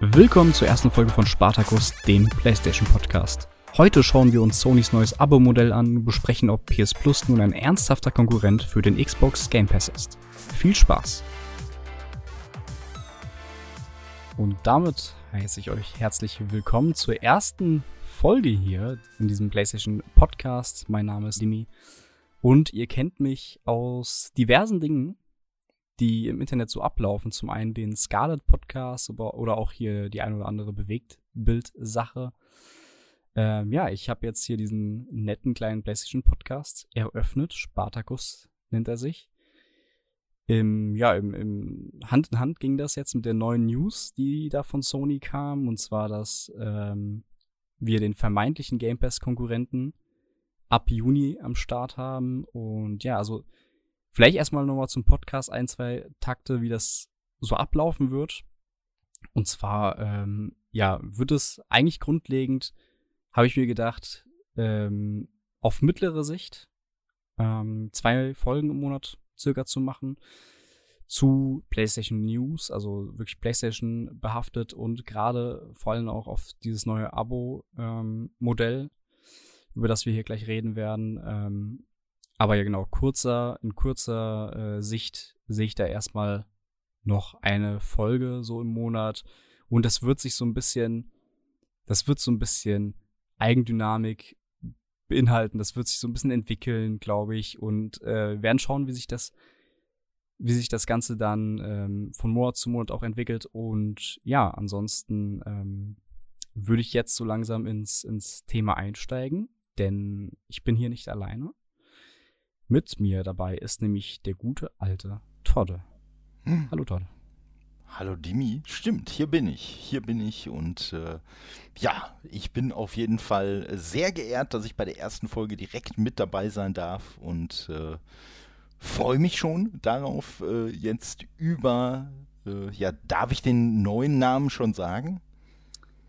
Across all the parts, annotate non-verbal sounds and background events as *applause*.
Willkommen zur ersten Folge von Spartacus, dem PlayStation Podcast. Heute schauen wir uns Sonys neues Abo-Modell an und besprechen, ob PS Plus nun ein ernsthafter Konkurrent für den Xbox Game Pass ist. Viel Spaß! Und damit heiße ich euch herzlich willkommen zur ersten Folge hier in diesem PlayStation Podcast. Mein Name ist Dimi und ihr kennt mich aus diversen Dingen, die im Internet so ablaufen. Zum einen den Scarlet Podcast oder auch hier die ein oder andere Bewegtbild-Sache. Ähm, ja, ich habe jetzt hier diesen netten kleinen PlayStation Podcast eröffnet. Spartacus nennt er sich. Im, ja, im, im Hand in Hand ging das jetzt mit der neuen News, die da von Sony kam. Und zwar, dass ähm, wir den vermeintlichen Game Pass-Konkurrenten ab Juni am Start haben. Und ja, also Vielleicht erstmal nochmal zum Podcast ein, zwei Takte, wie das so ablaufen wird. Und zwar, ähm, ja, wird es eigentlich grundlegend, habe ich mir gedacht, ähm, auf mittlere Sicht ähm, zwei Folgen im Monat circa zu machen zu PlayStation News, also wirklich PlayStation behaftet und gerade vor allem auch auf dieses neue Abo-Modell, ähm, über das wir hier gleich reden werden, ähm, aber ja, genau, kurzer, in kurzer äh, Sicht sehe ich da erstmal noch eine Folge so im Monat. Und das wird sich so ein bisschen, das wird so ein bisschen Eigendynamik beinhalten. Das wird sich so ein bisschen entwickeln, glaube ich. Und äh, werden schauen, wie sich das, wie sich das Ganze dann ähm, von Monat zu Monat auch entwickelt. Und ja, ansonsten ähm, würde ich jetzt so langsam ins, ins Thema einsteigen, denn ich bin hier nicht alleine. Mit mir dabei ist nämlich der gute alte Todde. Hm. Hallo Todde. Hallo Dimi, stimmt, hier bin ich, hier bin ich und äh, ja, ich bin auf jeden Fall sehr geehrt, dass ich bei der ersten Folge direkt mit dabei sein darf und äh, freue mich schon darauf, äh, jetzt über, äh, ja, darf ich den neuen Namen schon sagen?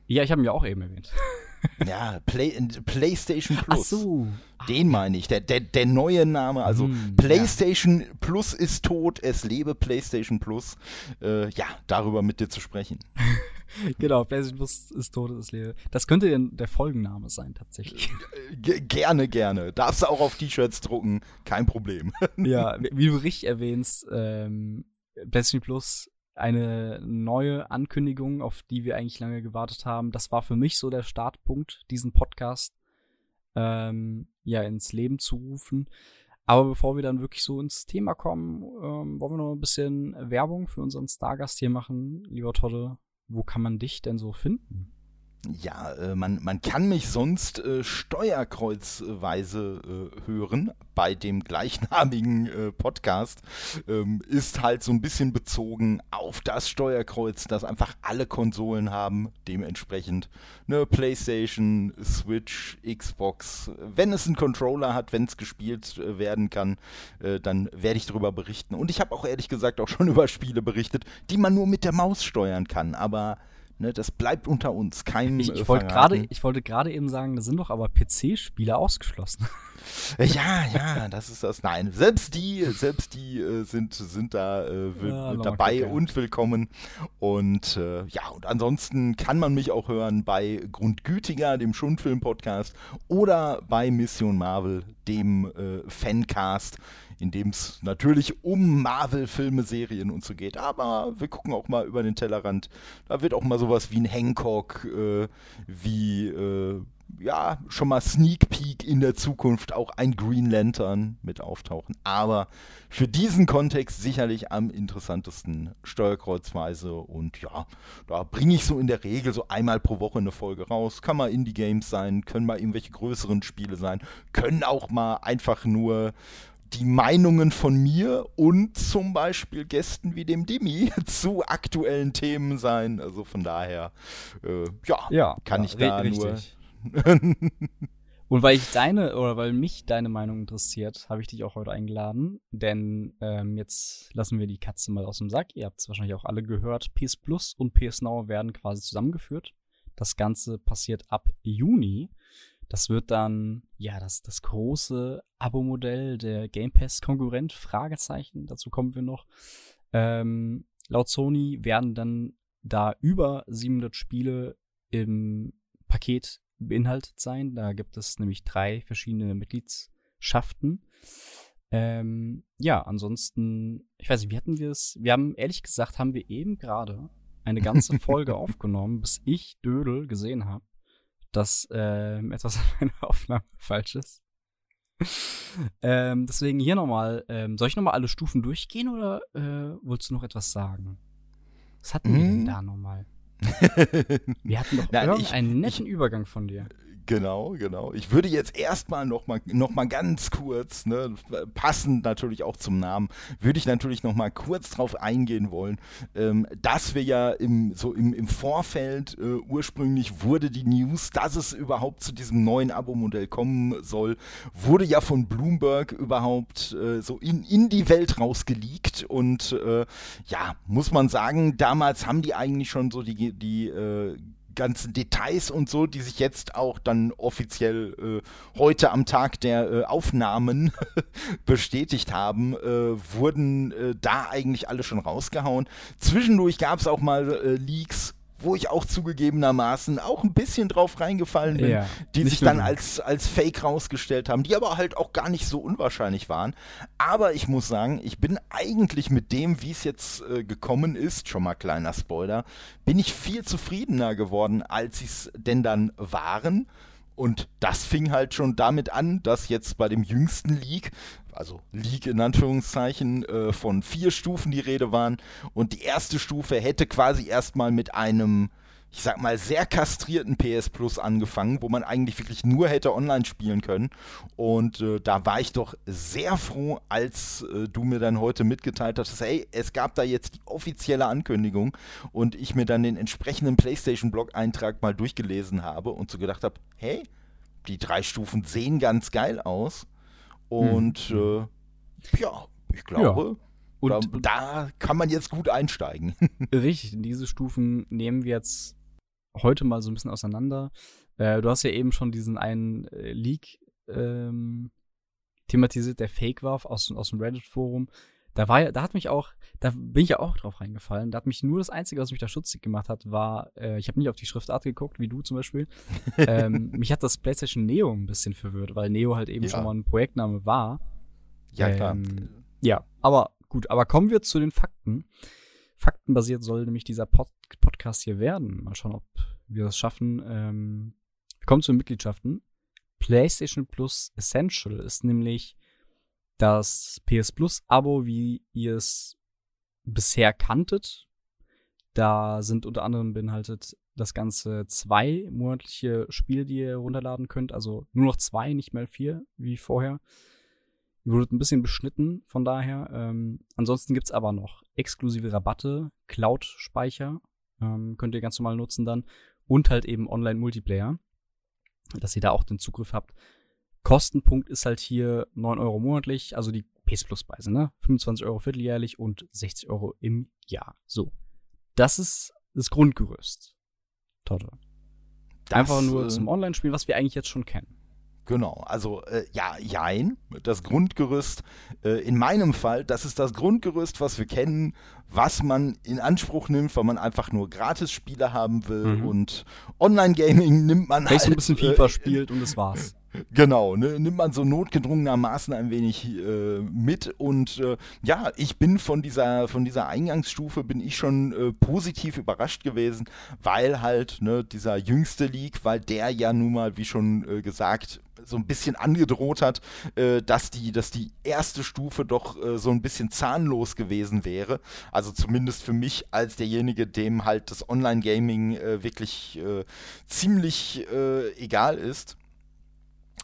Ja, ich habe ihn ja auch eben erwähnt. *laughs* Ja, Play, PlayStation Plus. Ach so. Den meine ich, der, der, der neue Name. Also hm, PlayStation ja. Plus ist tot, es lebe PlayStation Plus. Äh, ja, darüber mit dir zu sprechen. *laughs* genau, PlayStation Plus ist tot, es lebe. Das könnte der Folgenname sein, tatsächlich. G gerne, gerne. Darfst du auch auf T-Shirts drucken, kein Problem. ja, *laughs* wie du richtig erwähnst, ähm, PlayStation Plus eine neue Ankündigung, auf die wir eigentlich lange gewartet haben. Das war für mich so der Startpunkt, diesen Podcast ähm, ja ins Leben zu rufen. Aber bevor wir dann wirklich so ins Thema kommen, ähm, wollen wir noch ein bisschen Werbung für unseren Stargast hier machen. Lieber Todde, wo kann man dich denn so finden? Ja, äh, man, man kann mich sonst äh, steuerkreuzweise äh, hören bei dem gleichnamigen äh, Podcast. Ähm, ist halt so ein bisschen bezogen auf das Steuerkreuz, das einfach alle Konsolen haben. Dementsprechend ne, PlayStation, Switch, Xbox. Wenn es einen Controller hat, wenn es gespielt äh, werden kann, äh, dann werde ich darüber berichten. Und ich habe auch ehrlich gesagt auch schon *laughs* über Spiele berichtet, die man nur mit der Maus steuern kann. Aber Ne, das bleibt unter uns. Kein ich, ich wollte gerade, ich wollte gerade eben sagen, da sind doch aber PC-Spiele ausgeschlossen. *laughs* Ja, ja, das ist das. Nein, selbst die, selbst die äh, sind, sind da äh, ja, dabei und willkommen. Und äh, ja, und ansonsten kann man mich auch hören bei Grundgütiger, dem Schundfilm-Podcast, oder bei Mission Marvel, dem äh, Fancast in dem es natürlich um Marvel-Filme, Serien und so geht. Aber wir gucken auch mal über den Tellerrand. Da wird auch mal sowas wie ein Hancock, äh, wie, äh, ja, schon mal Sneak Peek in der Zukunft, auch ein Green Lantern mit auftauchen. Aber für diesen Kontext sicherlich am interessantesten Steuerkreuzweise. Und ja, da bringe ich so in der Regel so einmal pro Woche eine Folge raus. Kann mal Indie-Games sein, können mal irgendwelche größeren Spiele sein, können auch mal einfach nur die Meinungen von mir und zum Beispiel Gästen wie dem Dimi *laughs* zu aktuellen Themen sein. Also von daher, äh, ja, ja, kann ja, ich da nur. *laughs* und weil ich deine oder weil mich deine Meinung interessiert, habe ich dich auch heute eingeladen. Denn ähm, jetzt lassen wir die Katze mal aus dem Sack. Ihr habt es wahrscheinlich auch alle gehört. PS Plus und PS Now werden quasi zusammengeführt. Das Ganze passiert ab Juni. Das wird dann, ja, das, das große Abo-Modell der Game Pass-Konkurrent, Fragezeichen, dazu kommen wir noch. Ähm, laut Sony werden dann da über 700 Spiele im Paket beinhaltet sein. Da gibt es nämlich drei verschiedene Mitgliedschaften. Ähm, ja, ansonsten, ich weiß nicht, wie hatten wir es? Wir haben, ehrlich gesagt, haben wir eben gerade eine ganze *laughs* Folge aufgenommen, bis ich Dödel gesehen habe, dass ähm, etwas an meiner *laughs* Aufnahme falsch ist. ähm, deswegen hier nochmal, ähm, soll ich nochmal alle Stufen durchgehen oder äh, wolltest du noch etwas sagen? Was hatten wir denn hm? da nochmal? *laughs* wir hatten doch Nein, einen netten ich, Übergang von dir. Genau, genau. Ich würde jetzt erstmal noch mal, noch mal ganz kurz, ne, passend natürlich auch zum Namen, würde ich natürlich noch mal kurz drauf eingehen wollen, ähm, dass wir ja im, so im, im Vorfeld äh, ursprünglich wurde die News, dass es überhaupt zu diesem neuen Abo-Modell kommen soll, wurde ja von Bloomberg überhaupt äh, so in, in die Welt rausgeleakt und äh, ja, muss man sagen, damals haben die eigentlich schon so die, die äh, ganzen Details und so, die sich jetzt auch dann offiziell äh, heute am Tag der äh, Aufnahmen *laughs* bestätigt haben, äh, wurden äh, da eigentlich alle schon rausgehauen. Zwischendurch gab es auch mal äh, Leaks wo ich auch zugegebenermaßen auch ein bisschen drauf reingefallen bin, ja, die sich dann als, als Fake rausgestellt haben, die aber halt auch gar nicht so unwahrscheinlich waren. Aber ich muss sagen, ich bin eigentlich mit dem, wie es jetzt äh, gekommen ist, schon mal kleiner Spoiler, bin ich viel zufriedener geworden, als sie es denn dann waren. Und das fing halt schon damit an, dass jetzt bei dem jüngsten Leak, also Leak in Anführungszeichen, äh, von vier Stufen die Rede waren. Und die erste Stufe hätte quasi erstmal mit einem, ich sag mal, sehr kastrierten PS Plus angefangen, wo man eigentlich wirklich nur hätte online spielen können. Und äh, da war ich doch sehr froh, als äh, du mir dann heute mitgeteilt hast, hey, es gab da jetzt die offizielle Ankündigung und ich mir dann den entsprechenden PlayStation-Blog-Eintrag mal durchgelesen habe und so gedacht habe, hey, die drei Stufen sehen ganz geil aus. Und mhm. äh, ja, ich glaube, ja. Und da, da, kann man jetzt gut einsteigen. *laughs* Richtig, diese Stufen nehmen wir jetzt heute mal so ein bisschen auseinander. Äh, du hast ja eben schon diesen einen äh, Leak ähm, thematisiert, der fake war aus, aus dem Reddit-Forum. Da war ja, da hat mich auch, da bin ich ja auch drauf reingefallen. Da hat mich nur das Einzige, was mich da schutzig gemacht hat, war, äh, ich habe nicht auf die Schriftart geguckt, wie du zum Beispiel. *laughs* ähm, mich hat das PlayStation Neo ein bisschen verwirrt, weil Neo halt eben ja. schon mal ein Projektname war. Ja, klar. Ähm, ja, aber gut, aber kommen wir zu den Fakten. Faktenbasiert soll nämlich dieser Pod Podcast hier werden. Mal schauen, ob wir das schaffen. Ähm, wir kommen zu den Mitgliedschaften. PlayStation Plus Essential ist nämlich das PS Plus Abo, wie ihr es bisher kanntet. Da sind unter anderem beinhaltet das Ganze zwei monatliche Spiele, die ihr runterladen könnt. Also nur noch zwei, nicht mehr vier, wie vorher. Ihr wurdet ein bisschen beschnitten, von daher. Ähm, ansonsten es aber noch exklusive Rabatte, Cloud-Speicher, ähm, könnt ihr ganz normal nutzen dann. Und halt eben Online-Multiplayer, dass ihr da auch den Zugriff habt Kostenpunkt ist halt hier 9 Euro monatlich, also die PS Plus Preise, ne? 25 Euro vierteljährlich und 60 Euro im Jahr. So. Das ist das Grundgerüst. Toto. Einfach nur äh, zum Online-Spielen, was wir eigentlich jetzt schon kennen. Genau, also äh, ja, jein, das Grundgerüst. Äh, in meinem Fall, das ist das Grundgerüst, was wir kennen, was man in Anspruch nimmt, weil man einfach nur Gratis-Spiele haben will mhm. und Online-Gaming nimmt man Vielleicht halt. ein bisschen äh, FIFA spielt und das war's. Genau, ne, nimmt man so notgedrungenermaßen ein wenig äh, mit und äh, ja, ich bin von dieser von dieser Eingangsstufe bin ich schon äh, positiv überrascht gewesen, weil halt ne, dieser jüngste League, weil der ja nun mal, wie schon äh, gesagt, so ein bisschen angedroht hat, äh, dass die dass die erste Stufe doch äh, so ein bisschen zahnlos gewesen wäre. Also zumindest für mich als derjenige, dem halt das Online-Gaming wirklich ziemlich egal ist.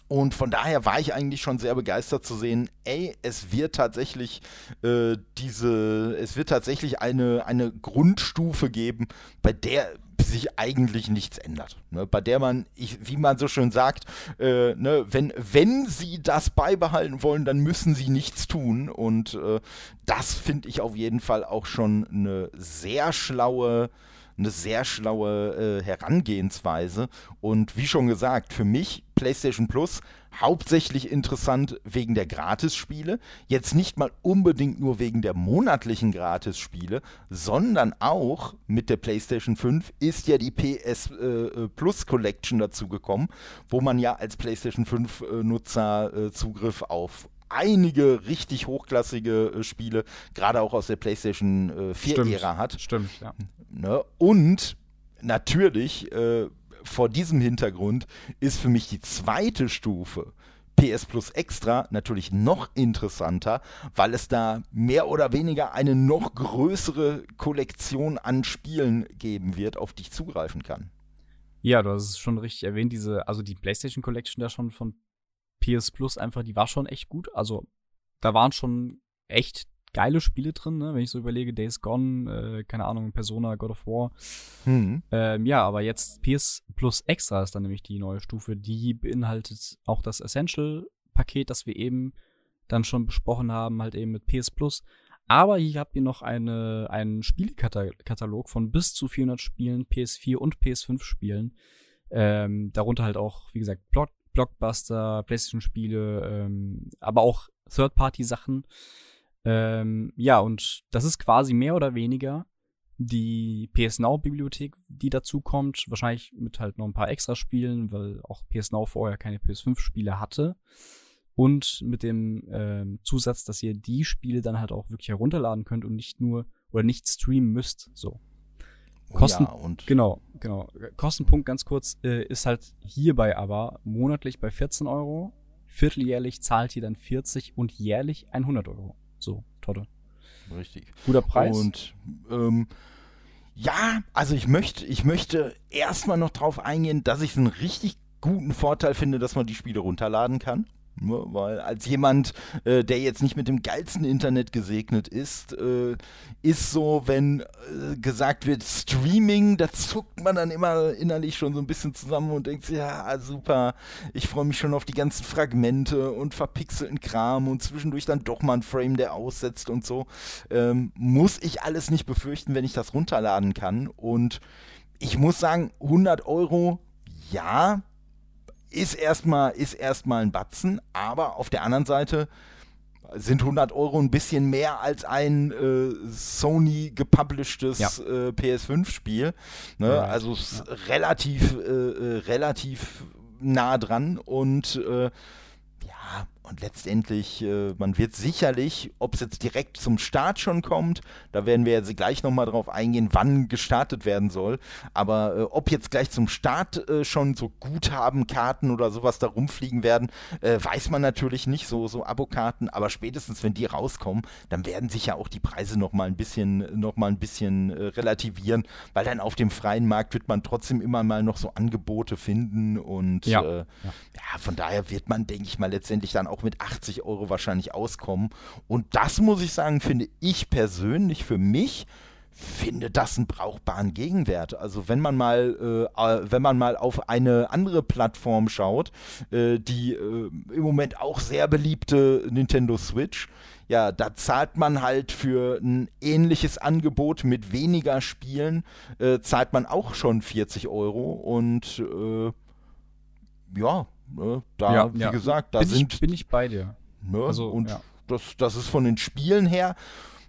Und von daher war ich eigentlich schon sehr begeistert zu sehen, ey, es wird tatsächlich äh, diese, es wird tatsächlich eine, eine Grundstufe geben, bei der sich eigentlich nichts ändert. Ne? Bei der man, ich, wie man so schön sagt, äh, ne, wenn, wenn sie das beibehalten wollen, dann müssen sie nichts tun. Und äh, das finde ich auf jeden Fall auch schon eine sehr schlaue eine sehr schlaue äh, Herangehensweise. Und wie schon gesagt, für mich, PlayStation Plus hauptsächlich interessant wegen der Gratisspiele. Jetzt nicht mal unbedingt nur wegen der monatlichen Gratisspiele, sondern auch mit der PlayStation 5 ist ja die PS äh, äh, Plus Collection dazu gekommen, wo man ja als PlayStation 5 äh, Nutzer äh, Zugriff auf einige richtig hochklassige äh, Spiele, gerade auch aus der PlayStation äh, 4-Ära hat. Stimmt, ja. Ne? Und natürlich äh, vor diesem Hintergrund ist für mich die zweite Stufe PS Plus Extra natürlich noch interessanter, weil es da mehr oder weniger eine noch größere Kollektion an Spielen geben wird, auf die ich zugreifen kann. Ja, du hast es schon richtig erwähnt, diese, also die PlayStation Collection da schon von PS Plus einfach, die war schon echt gut. Also da waren schon echt geile Spiele drin, ne? wenn ich so überlege, Days Gone, äh, keine Ahnung, Persona, God of War. Mhm. Ähm, ja, aber jetzt PS Plus Extra ist dann nämlich die neue Stufe, die beinhaltet auch das Essential-Paket, das wir eben dann schon besprochen haben, halt eben mit PS Plus. Aber hier habt ihr noch eine, einen Spielekatalog von bis zu 400 Spielen, PS4 und PS5 Spielen. Ähm, darunter halt auch, wie gesagt, Block Blockbuster, PlayStation-Spiele, ähm, aber auch Third-Party-Sachen. Ähm, ja, und das ist quasi mehr oder weniger die PS Now-Bibliothek, die dazu kommt. Wahrscheinlich mit halt noch ein paar extra Spielen, weil auch PS Now vorher keine PS5-Spiele hatte. Und mit dem ähm, Zusatz, dass ihr die Spiele dann halt auch wirklich herunterladen könnt und nicht nur oder nicht streamen müsst. So. Kosten, ja, und genau, genau. Kostenpunkt ganz kurz äh, ist halt hierbei aber monatlich bei 14 Euro, vierteljährlich zahlt ihr dann 40 und jährlich 100 Euro. So, Totte. Richtig. Guter Preis. Und ähm, ja, also ich möchte, ich möchte erstmal noch drauf eingehen, dass ich es einen richtig guten Vorteil finde, dass man die Spiele runterladen kann. Nur weil als jemand, äh, der jetzt nicht mit dem geilsten Internet gesegnet ist, äh, ist so, wenn äh, gesagt wird Streaming, da zuckt man dann immer innerlich schon so ein bisschen zusammen und denkt, ja, super, ich freue mich schon auf die ganzen Fragmente und verpixelten Kram und zwischendurch dann doch mal ein Frame, der aussetzt und so. Ähm, muss ich alles nicht befürchten, wenn ich das runterladen kann. Und ich muss sagen, 100 Euro, ja, ist erstmal ist erstmal ein Batzen, aber auf der anderen Seite sind 100 Euro ein bisschen mehr als ein äh, Sony gepublishtes ja. äh, PS5-Spiel. Ne? Ja, also ja. relativ, äh, äh, relativ nah dran und äh, und letztendlich, äh, man wird sicherlich, ob es jetzt direkt zum Start schon kommt, da werden wir jetzt gleich nochmal drauf eingehen, wann gestartet werden soll. Aber äh, ob jetzt gleich zum Start äh, schon so Guthabenkarten oder sowas da rumfliegen werden, äh, weiß man natürlich nicht, so, so Abokarten. Aber spätestens, wenn die rauskommen, dann werden sich ja auch die Preise nochmal ein bisschen, noch mal ein bisschen äh, relativieren, weil dann auf dem freien Markt wird man trotzdem immer mal noch so Angebote finden. Und ja, äh, ja. ja von daher wird man, denke ich mal, letztendlich dann auch auch mit 80 Euro wahrscheinlich auskommen. Und das muss ich sagen, finde ich persönlich für mich finde das einen brauchbaren Gegenwert. Also wenn man mal, äh, äh, wenn man mal auf eine andere Plattform schaut, äh, die äh, im Moment auch sehr beliebte Nintendo Switch, ja, da zahlt man halt für ein ähnliches Angebot mit weniger Spielen, äh, zahlt man auch schon 40 Euro und äh, ja, Ne? Da, ja, wie ja. gesagt, da bin sind. Ich, bin ich bei dir. Ne? Also, und ja. das, das ist von den Spielen her.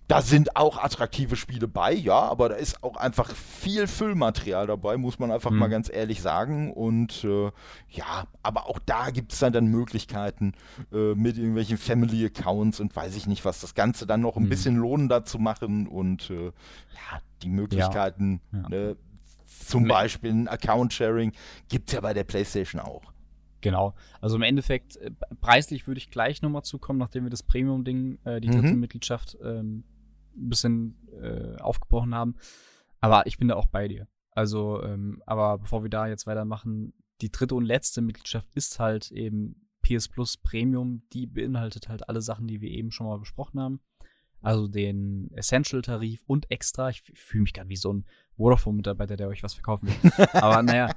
Da sind auch attraktive Spiele bei, ja, aber da ist auch einfach viel Füllmaterial dabei, muss man einfach mhm. mal ganz ehrlich sagen. Und äh, ja, aber auch da gibt es dann, dann Möglichkeiten äh, mit irgendwelchen Family Accounts und weiß ich nicht was, das Ganze dann noch ein mhm. bisschen lohnender zu machen und äh, ja, die Möglichkeiten, ja. Ja. Ne, zum Beispiel ein Account-Sharing, gibt es ja bei der PlayStation auch. Genau. Also im Endeffekt, äh, preislich würde ich gleich nochmal zukommen, nachdem wir das Premium-Ding, äh, die dritte mhm. Mitgliedschaft, ähm, ein bisschen äh, aufgebrochen haben. Aber ich bin da auch bei dir. Also, ähm, aber bevor wir da jetzt weitermachen, die dritte und letzte Mitgliedschaft ist halt eben PS Plus Premium. Die beinhaltet halt alle Sachen, die wir eben schon mal besprochen haben. Also den Essential-Tarif und extra. Ich fühle mich gerade wie so ein Vodafone-Mitarbeiter, der euch was verkaufen will. *laughs* Aber naja,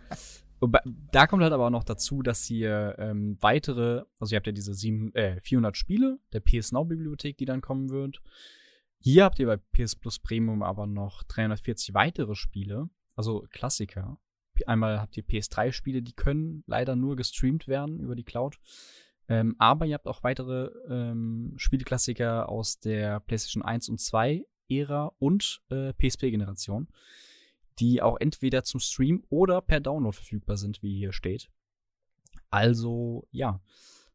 da kommt halt aber auch noch dazu, dass ihr ähm, weitere, also ihr habt ja diese sieben, äh, 400 Spiele der PS Now Bibliothek, die dann kommen wird. Hier habt ihr bei PS Plus Premium aber noch 340 weitere Spiele, also Klassiker. einmal habt ihr PS3-Spiele, die können leider nur gestreamt werden über die Cloud. Ähm, aber ihr habt auch weitere ähm, Spieleklassiker aus der PlayStation 1 und 2 Ära und äh, PSP-Generation, die auch entweder zum Stream oder per Download verfügbar sind, wie hier steht. Also, ja,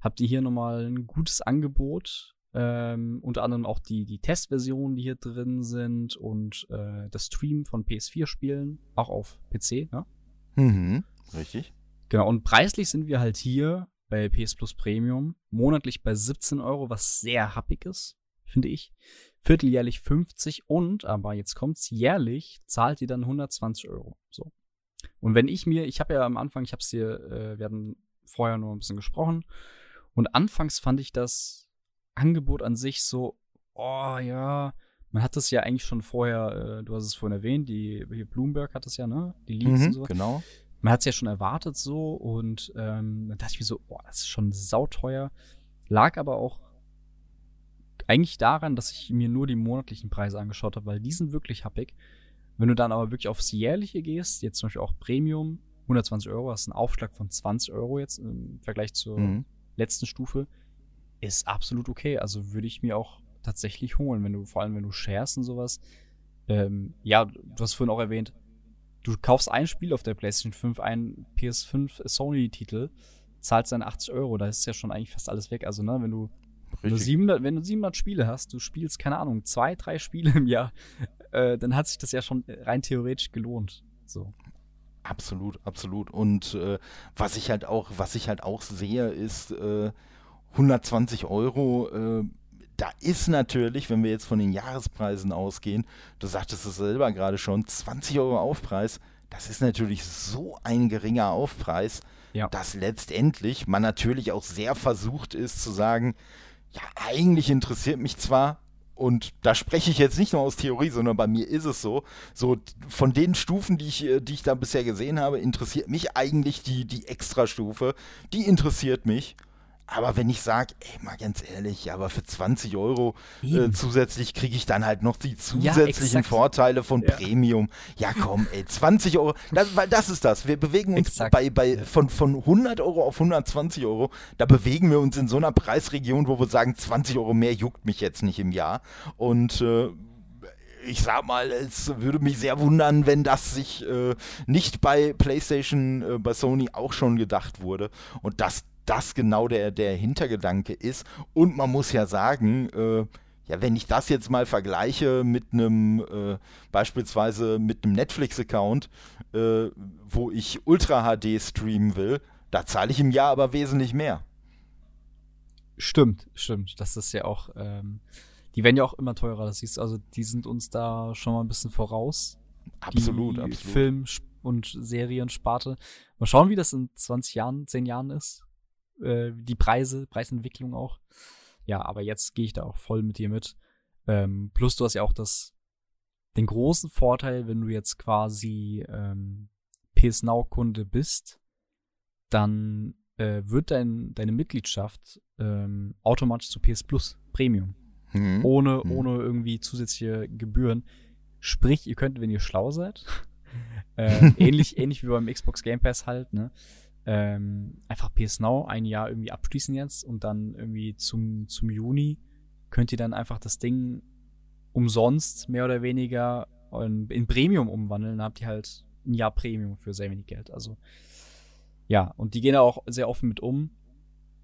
habt ihr hier nochmal ein gutes Angebot. Ähm, unter anderem auch die, die Testversionen, die hier drin sind und äh, das Stream von PS4-Spielen, auch auf PC, ne? Mhm, richtig. Genau, und preislich sind wir halt hier bei PS Plus Premium monatlich bei 17 Euro, was sehr happig ist, finde ich. Vierteljährlich 50 und, aber jetzt kommt's, jährlich zahlt ihr dann 120 Euro. So. Und wenn ich mir, ich habe ja am Anfang, ich habe es hier, äh, wir hatten vorher nur ein bisschen gesprochen, und anfangs fand ich das Angebot an sich so, oh ja, man hat das ja eigentlich schon vorher, äh, du hast es vorhin erwähnt, die hier Bloomberg hat das ja, ne? Die Leaks mhm, und so. Genau. Man hat es ja schon erwartet so und ähm, dann dachte ich mir so, boah, das ist schon sauteuer. Lag aber auch eigentlich daran, dass ich mir nur die monatlichen Preise angeschaut habe, weil die sind wirklich happig. Wenn du dann aber wirklich aufs jährliche gehst, jetzt zum Beispiel auch Premium, 120 Euro, hast einen Aufschlag von 20 Euro jetzt im Vergleich zur mhm. letzten Stufe, ist absolut okay. Also würde ich mir auch tatsächlich holen, wenn du, vor allem wenn du sharest und sowas. Ähm, ja, du hast vorhin auch erwähnt, du kaufst ein Spiel auf der PlayStation 5, ein PS5 Sony-Titel, zahlst dann 80 Euro, da ist ja schon eigentlich fast alles weg. Also, ne, wenn du, wenn du, 700, wenn du 700 Spiele hast, du spielst, keine Ahnung, zwei, drei Spiele im Jahr, äh, dann hat sich das ja schon rein theoretisch gelohnt. So. Absolut, absolut. Und äh, was ich halt auch, was ich halt auch sehe, ist äh, 120 Euro. Äh, da ist natürlich, wenn wir jetzt von den Jahrespreisen ausgehen, du sagtest es selber gerade schon, 20 Euro Aufpreis, das ist natürlich so ein geringer Aufpreis, ja. dass letztendlich man natürlich auch sehr versucht ist zu sagen, ja, eigentlich interessiert mich zwar, und da spreche ich jetzt nicht nur aus Theorie, sondern bei mir ist es so. So von den Stufen, die ich, äh, die ich da bisher gesehen habe, interessiert mich eigentlich die, die Extra-Stufe. Die interessiert mich. Aber wenn ich sage, ey, mal ganz ehrlich, aber für 20 Euro äh, zusätzlich kriege ich dann halt noch die zusätzlichen ja, Vorteile von ja. Premium. Ja, komm, ey, 20 Euro, das, weil das ist das. Wir bewegen uns bei, bei von, von 100 Euro auf 120 Euro. Da bewegen wir uns in so einer Preisregion, wo wir sagen, 20 Euro mehr juckt mich jetzt nicht im Jahr. Und äh, ich sag mal, es würde mich sehr wundern, wenn das sich äh, nicht bei PlayStation, äh, bei Sony auch schon gedacht wurde. Und das das genau der, der Hintergedanke ist. Und man muss ja sagen, äh, ja, wenn ich das jetzt mal vergleiche mit einem, äh, beispielsweise mit einem Netflix-Account, äh, wo ich Ultra HD streamen will, da zahle ich im Jahr aber wesentlich mehr. Stimmt, stimmt. Das ist ja auch, ähm, die werden ja auch immer teurer. Das ist also, die sind uns da schon mal ein bisschen voraus. Absolut, die absolut. Film- und Seriensparte. Mal schauen, wie das in 20 Jahren, 10 Jahren ist äh, die Preise, Preisentwicklung auch. Ja, aber jetzt gehe ich da auch voll mit dir mit. Ähm, plus du hast ja auch das, den großen Vorteil, wenn du jetzt quasi ähm, PS Now Kunde bist, dann äh, wird dein, deine Mitgliedschaft ähm, automatisch zu PS Plus Premium. Mhm. Ohne, mhm. ohne irgendwie zusätzliche Gebühren. Sprich, ihr könnt, wenn ihr schlau seid, *laughs* äh, ähnlich, ähnlich wie beim Xbox Game Pass halt, ne, ähm, einfach PS Now ein Jahr irgendwie abschließen jetzt und dann irgendwie zum, zum Juni könnt ihr dann einfach das Ding umsonst mehr oder weniger in, in Premium umwandeln. Dann habt ihr halt ein Jahr Premium für sehr wenig Geld. Also ja, und die gehen da auch sehr offen mit um.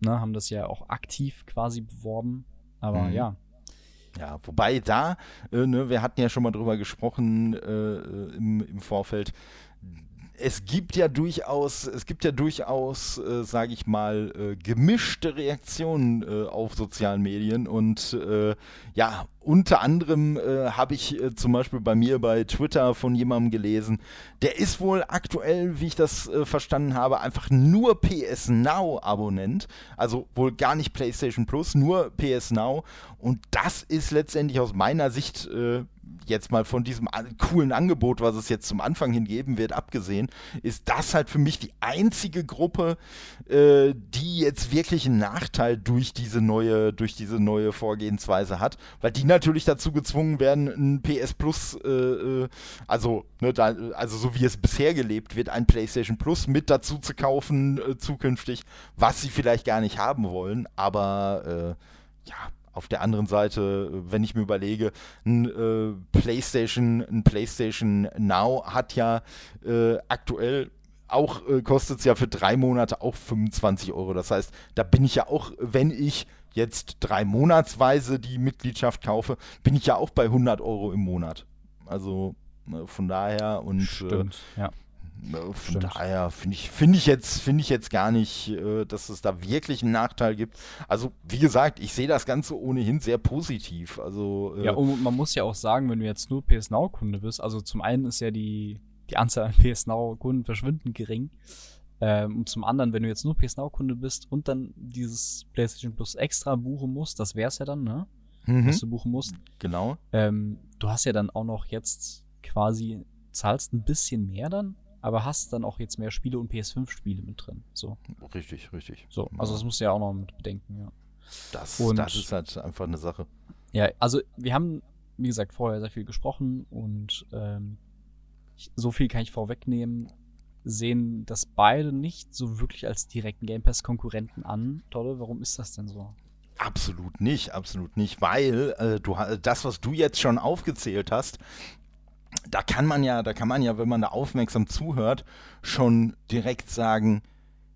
Ne, haben das ja auch aktiv quasi beworben. Aber mhm. ja, ja, wobei da, äh, ne, wir hatten ja schon mal drüber gesprochen äh, im, im Vorfeld, es gibt ja durchaus, es gibt ja durchaus, äh, sage ich mal, äh, gemischte Reaktionen äh, auf sozialen Medien. Und äh, ja, unter anderem äh, habe ich äh, zum Beispiel bei mir bei Twitter von jemandem gelesen, der ist wohl aktuell, wie ich das verstanden habe, einfach nur PS Now Abonnent, also wohl gar nicht PlayStation Plus, nur PS Now. Und das ist letztendlich aus meiner Sicht jetzt mal von diesem coolen Angebot, was es jetzt zum Anfang hin geben wird, abgesehen, ist das halt für mich die einzige Gruppe, äh, die jetzt wirklich einen Nachteil durch diese neue, durch diese neue Vorgehensweise hat, weil die natürlich dazu gezwungen werden, ein PS Plus, äh, äh, also, ne, da, also so wie es bisher gelebt wird, ein PlayStation Plus mit dazu zu kaufen äh, zukünftig, was sie vielleicht gar nicht haben wollen, aber äh, ja, auf der anderen Seite, wenn ich mir überlege, ein äh, PlayStation, ein PlayStation Now hat ja äh, aktuell auch äh, kostet es ja für drei Monate auch 25 Euro. Das heißt, da bin ich ja auch, wenn ich jetzt drei Monatsweise die Mitgliedschaft kaufe, bin ich ja auch bei 100 Euro im Monat. Also ne, von daher und äh, Stimmt, ja. Von Stimmt. daher finde ich, find ich, jetzt, find ich jetzt gar nicht, äh, dass es da wirklich einen Nachteil gibt. Also, wie gesagt, ich sehe das Ganze ohnehin sehr positiv. Also, äh, ja, und man muss ja auch sagen, wenn du jetzt nur PS Now-Kunde bist, also zum einen ist ja die, die Anzahl an *laughs* PS Now-Kunden verschwindend gering. Ähm, und zum anderen, wenn du jetzt nur PS Now-Kunde bist und dann dieses PlayStation Plus extra buchen musst, das wär's ja dann, ne? Mhm. Was du buchen musst. Genau. Ähm, du hast ja dann auch noch jetzt quasi, zahlst ein bisschen mehr dann aber hast dann auch jetzt mehr Spiele und PS5-Spiele mit drin. So. Richtig, richtig. So, also das musst du ja auch noch mit bedenken, ja. Das, und, das ist halt einfach eine Sache. Ja, also wir haben, wie gesagt, vorher sehr viel gesprochen und ähm, so viel kann ich vorwegnehmen, sehen das beide nicht so wirklich als direkten Game Pass-Konkurrenten an. Tolle, warum ist das denn so? Absolut nicht, absolut nicht, weil äh, du das, was du jetzt schon aufgezählt hast, da kann man ja, da kann man ja, wenn man da aufmerksam zuhört, schon direkt sagen,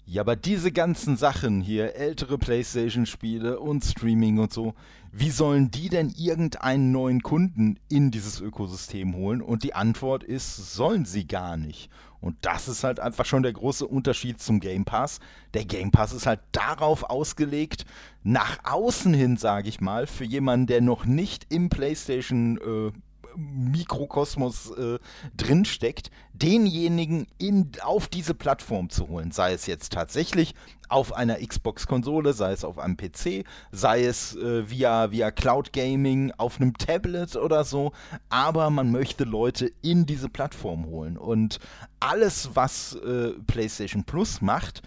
ja, aber diese ganzen Sachen hier, ältere PlayStation-Spiele und Streaming und so, wie sollen die denn irgendeinen neuen Kunden in dieses Ökosystem holen? Und die Antwort ist, sollen sie gar nicht. Und das ist halt einfach schon der große Unterschied zum Game Pass. Der Game Pass ist halt darauf ausgelegt, nach außen hin, sage ich mal, für jemanden, der noch nicht im PlayStation äh, Mikrokosmos äh, drinsteckt, denjenigen in, auf diese Plattform zu holen. Sei es jetzt tatsächlich auf einer Xbox-Konsole, sei es auf einem PC, sei es äh, via, via Cloud Gaming auf einem Tablet oder so. Aber man möchte Leute in diese Plattform holen. Und alles, was äh, PlayStation Plus macht,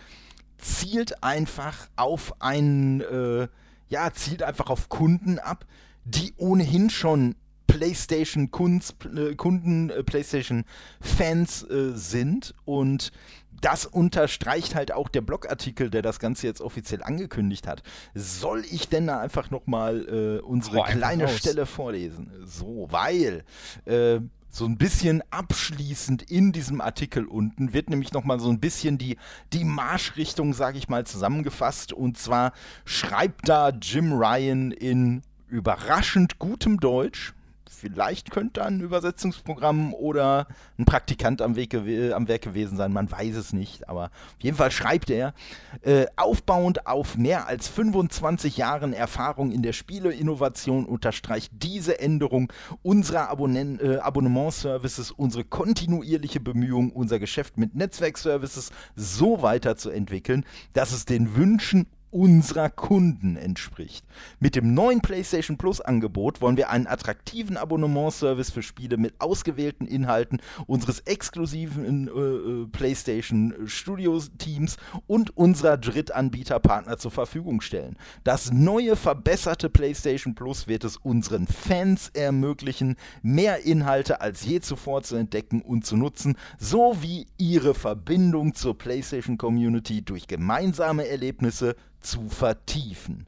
zielt einfach auf einen, äh, ja, zielt einfach auf Kunden ab, die ohnehin schon PlayStation Kunst, äh, Kunden, äh, PlayStation Fans äh, sind und das unterstreicht halt auch der Blogartikel, der das Ganze jetzt offiziell angekündigt hat. Soll ich denn da einfach nochmal äh, unsere oh, kleine Stelle vorlesen? So, weil äh, so ein bisschen abschließend in diesem Artikel unten wird nämlich nochmal so ein bisschen die, die Marschrichtung, sage ich mal, zusammengefasst. Und zwar schreibt da Jim Ryan in überraschend gutem Deutsch, Vielleicht könnte ein Übersetzungsprogramm oder ein Praktikant am, Weg am Werk gewesen sein, man weiß es nicht. Aber auf jeden Fall schreibt er, äh, aufbauend auf mehr als 25 Jahren Erfahrung in der Spieleinnovation unterstreicht diese Änderung unserer Abonnen äh, Abonnementservices unsere kontinuierliche Bemühung, unser Geschäft mit Netzwerkservices so weiterzuentwickeln, dass es den Wünschen unserer Kunden entspricht. Mit dem neuen PlayStation Plus Angebot wollen wir einen attraktiven Abonnementservice für Spiele mit ausgewählten Inhalten unseres exklusiven äh, äh PlayStation Studios Teams und unserer Drittanbieterpartner zur Verfügung stellen. Das neue verbesserte PlayStation Plus wird es unseren Fans ermöglichen, mehr Inhalte als je zuvor zu entdecken und zu nutzen, sowie ihre Verbindung zur PlayStation Community durch gemeinsame Erlebnisse zu vertiefen.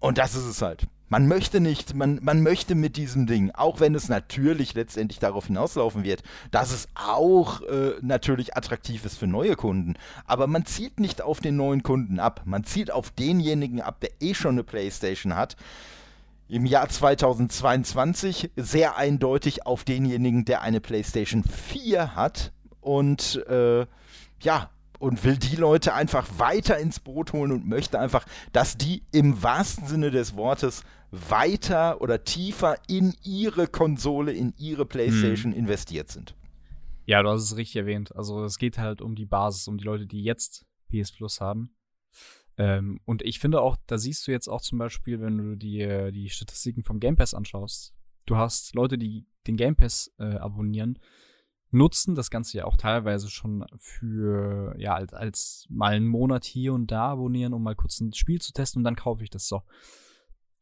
Und das ist es halt. Man möchte nicht, man, man möchte mit diesem Ding, auch wenn es natürlich letztendlich darauf hinauslaufen wird, dass es auch äh, natürlich attraktiv ist für neue Kunden, aber man zielt nicht auf den neuen Kunden ab. Man zielt auf denjenigen ab, der eh schon eine Playstation hat. Im Jahr 2022 sehr eindeutig auf denjenigen, der eine Playstation 4 hat. Und äh, ja, und will die Leute einfach weiter ins Boot holen und möchte einfach, dass die im wahrsten Sinne des Wortes weiter oder tiefer in ihre Konsole, in ihre PlayStation hm. investiert sind. Ja, du hast es richtig erwähnt. Also es geht halt um die Basis, um die Leute, die jetzt PS Plus haben. Ähm, und ich finde auch, da siehst du jetzt auch zum Beispiel, wenn du dir die Statistiken vom Game Pass anschaust, du hast Leute, die den Game Pass äh, abonnieren, nutzen das Ganze ja auch teilweise schon für, ja, als, als mal einen Monat hier und da abonnieren, um mal kurz ein Spiel zu testen und dann kaufe ich das so.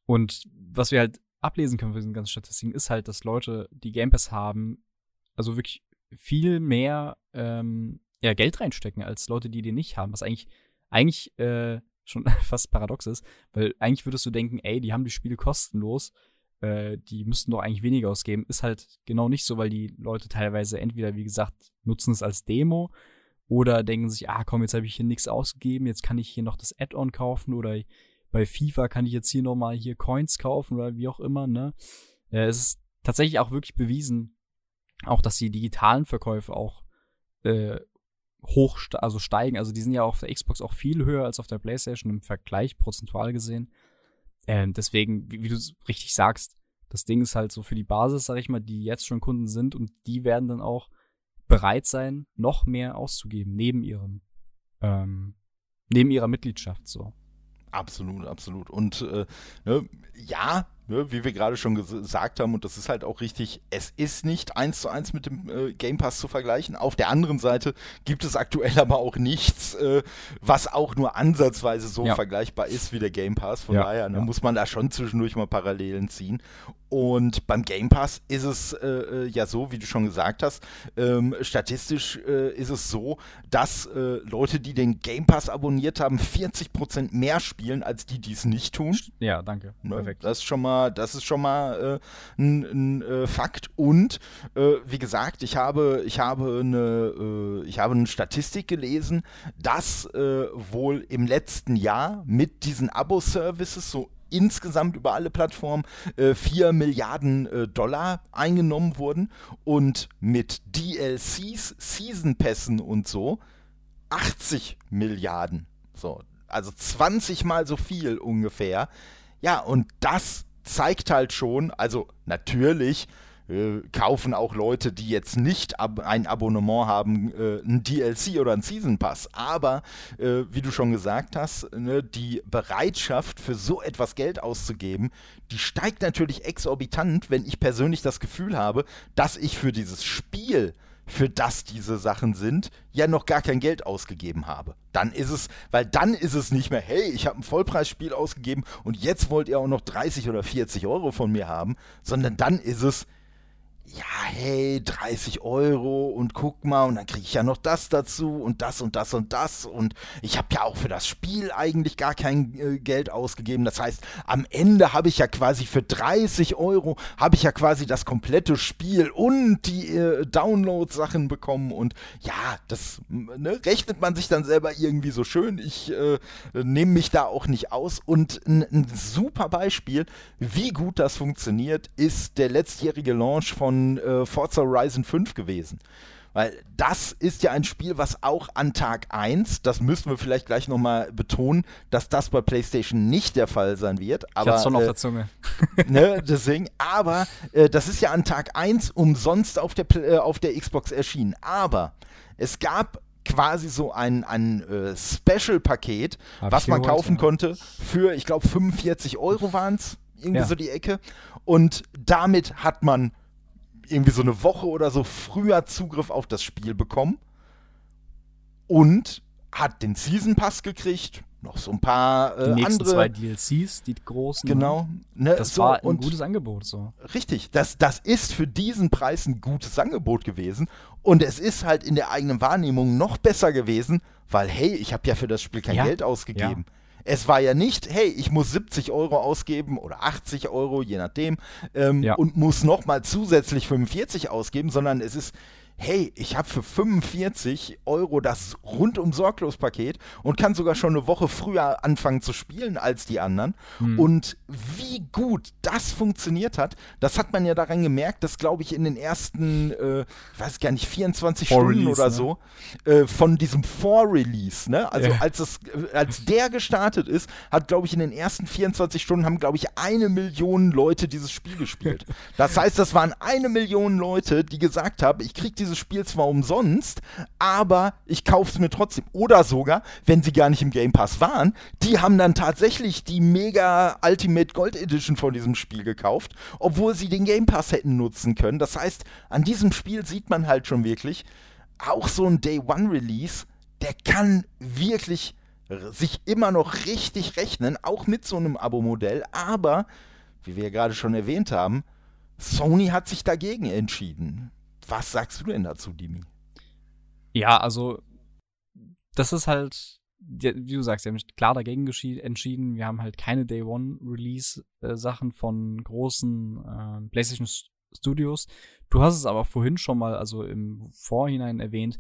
Und was wir halt ablesen können von diesen ganzen Statistiken, ist halt, dass Leute, die Game Pass haben, also wirklich viel mehr ähm, ja, Geld reinstecken als Leute, die den nicht haben. Was eigentlich, eigentlich äh, schon *laughs* fast paradox ist, weil eigentlich würdest du denken, ey, die haben die Spiele kostenlos, äh, die müssten doch eigentlich weniger ausgeben. Ist halt genau nicht so, weil die Leute teilweise entweder, wie gesagt, nutzen es als Demo oder denken sich, ah komm, jetzt habe ich hier nichts ausgegeben, jetzt kann ich hier noch das Add-on kaufen oder bei FIFA kann ich jetzt hier nochmal hier Coins kaufen oder wie auch immer, ne? Äh, es ist tatsächlich auch wirklich bewiesen, auch dass die digitalen Verkäufe auch äh, hoch, also steigen. Also die sind ja auf der Xbox auch viel höher als auf der PlayStation im Vergleich prozentual gesehen. Ähm, deswegen, wie, wie du richtig sagst, das Ding ist halt so für die Basis, sag ich mal, die jetzt schon Kunden sind und die werden dann auch bereit sein, noch mehr auszugeben neben ihrem ähm, neben ihrer Mitgliedschaft so. Absolut, absolut. Und äh, ne, ja, wie wir gerade schon gesagt haben, und das ist halt auch richtig, es ist nicht eins zu eins mit dem äh, Game Pass zu vergleichen. Auf der anderen Seite gibt es aktuell aber auch nichts, äh, was auch nur ansatzweise so ja. vergleichbar ist wie der Game Pass. Von ja, daher ne, ja. muss man da schon zwischendurch mal Parallelen ziehen. Und beim Game Pass ist es äh, äh, ja so, wie du schon gesagt hast, ähm, statistisch äh, ist es so, dass äh, Leute, die den Game Pass abonniert haben, 40% mehr spielen, als die, die es nicht tun. Ja, danke. Ne? Perfekt. Das ist schon mal, das ist schon mal äh, ein, ein äh, Fakt. Und wie gesagt, ich habe, ich habe eine, ich habe eine Statistik gelesen, dass wohl im letzten Jahr mit diesen Abo-Services so insgesamt über alle Plattformen äh, 4 Milliarden äh, Dollar eingenommen wurden und mit DLCs, Season Pässen und so 80 Milliarden. So, also 20 mal so viel ungefähr. Ja, und das zeigt halt schon, also natürlich äh, kaufen auch Leute, die jetzt nicht ab ein Abonnement haben, äh, ein DLC oder ein Season Pass. Aber äh, wie du schon gesagt hast, ne, die Bereitschaft für so etwas Geld auszugeben, die steigt natürlich exorbitant, wenn ich persönlich das Gefühl habe, dass ich für dieses Spiel für das diese Sachen sind, ja noch gar kein Geld ausgegeben habe. Dann ist es, weil dann ist es nicht mehr, hey, ich habe ein Vollpreisspiel ausgegeben und jetzt wollt ihr auch noch 30 oder 40 Euro von mir haben, sondern dann ist es, ja, hey, 30 Euro und guck mal, und dann kriege ich ja noch das dazu und das und das und das. Und ich habe ja auch für das Spiel eigentlich gar kein äh, Geld ausgegeben. Das heißt, am Ende habe ich ja quasi für 30 Euro, habe ich ja quasi das komplette Spiel und die äh, Download-Sachen bekommen. Und ja, das ne, rechnet man sich dann selber irgendwie so schön. Ich äh, nehme mich da auch nicht aus. Und ein, ein super Beispiel, wie gut das funktioniert, ist der letztjährige Launch von äh, Forza Horizon 5 gewesen. Weil das ist ja ein Spiel, was auch an Tag 1, das müssen wir vielleicht gleich nochmal betonen, dass das bei PlayStation nicht der Fall sein wird. Aber, ich schon auf äh, der Zunge. *laughs* ne, deswegen, aber äh, das ist ja an Tag 1 umsonst auf der, äh, auf der Xbox erschienen. Aber es gab quasi so ein, ein äh, Special-Paket, was man kaufen konnte für, ich glaube, 45 Euro waren es, irgendwie ja. so die Ecke. Und damit hat man irgendwie so eine Woche oder so früher Zugriff auf das Spiel bekommen und hat den Season Pass gekriegt, noch so ein paar äh, die nächsten andere. zwei DLCs, die großen. Genau. Ne, das so, war ein gutes Angebot. So. Richtig. Das, das ist für diesen Preis ein gutes Angebot gewesen. Und es ist halt in der eigenen Wahrnehmung noch besser gewesen, weil, hey, ich habe ja für das Spiel kein ja. Geld ausgegeben. Ja. Es war ja nicht, hey, ich muss 70 Euro ausgeben oder 80 Euro, je nachdem, ähm, ja. und muss nochmal zusätzlich 45 ausgeben, sondern es ist, hey, ich habe für 45 Euro das rundum sorglos Paket und kann sogar schon eine Woche früher anfangen zu spielen als die anderen. Hm. Und wie gut das funktioniert hat, das hat man ja daran gemerkt, dass, glaube ich, in den ersten, äh, ich weiß gar nicht, 24 For Stunden Release, oder ne? so, äh, von diesem Vor-Release, ne? Also ja. als, es, als der gestartet ist, hat, glaube ich, in den ersten 24 Stunden haben, glaube ich, eine Million Leute dieses Spiel gespielt. *laughs* das heißt, das waren eine Million Leute, die gesagt haben, ich kriege dieses dieses Spiel zwar umsonst, aber ich kaufe es mir trotzdem. Oder sogar, wenn sie gar nicht im Game Pass waren, die haben dann tatsächlich die Mega Ultimate Gold Edition von diesem Spiel gekauft, obwohl sie den Game Pass hätten nutzen können. Das heißt, an diesem Spiel sieht man halt schon wirklich, auch so ein Day One Release, der kann wirklich sich immer noch richtig rechnen, auch mit so einem Abo-Modell. Aber, wie wir ja gerade schon erwähnt haben, Sony hat sich dagegen entschieden. Was sagst du denn dazu, Dimi? Ja, also, das ist halt, wie du sagst, sie haben sich klar dagegen entschieden. Wir haben halt keine Day One Release-Sachen äh, von großen äh, PlayStation Studios. Du hast es aber vorhin schon mal, also im Vorhinein erwähnt,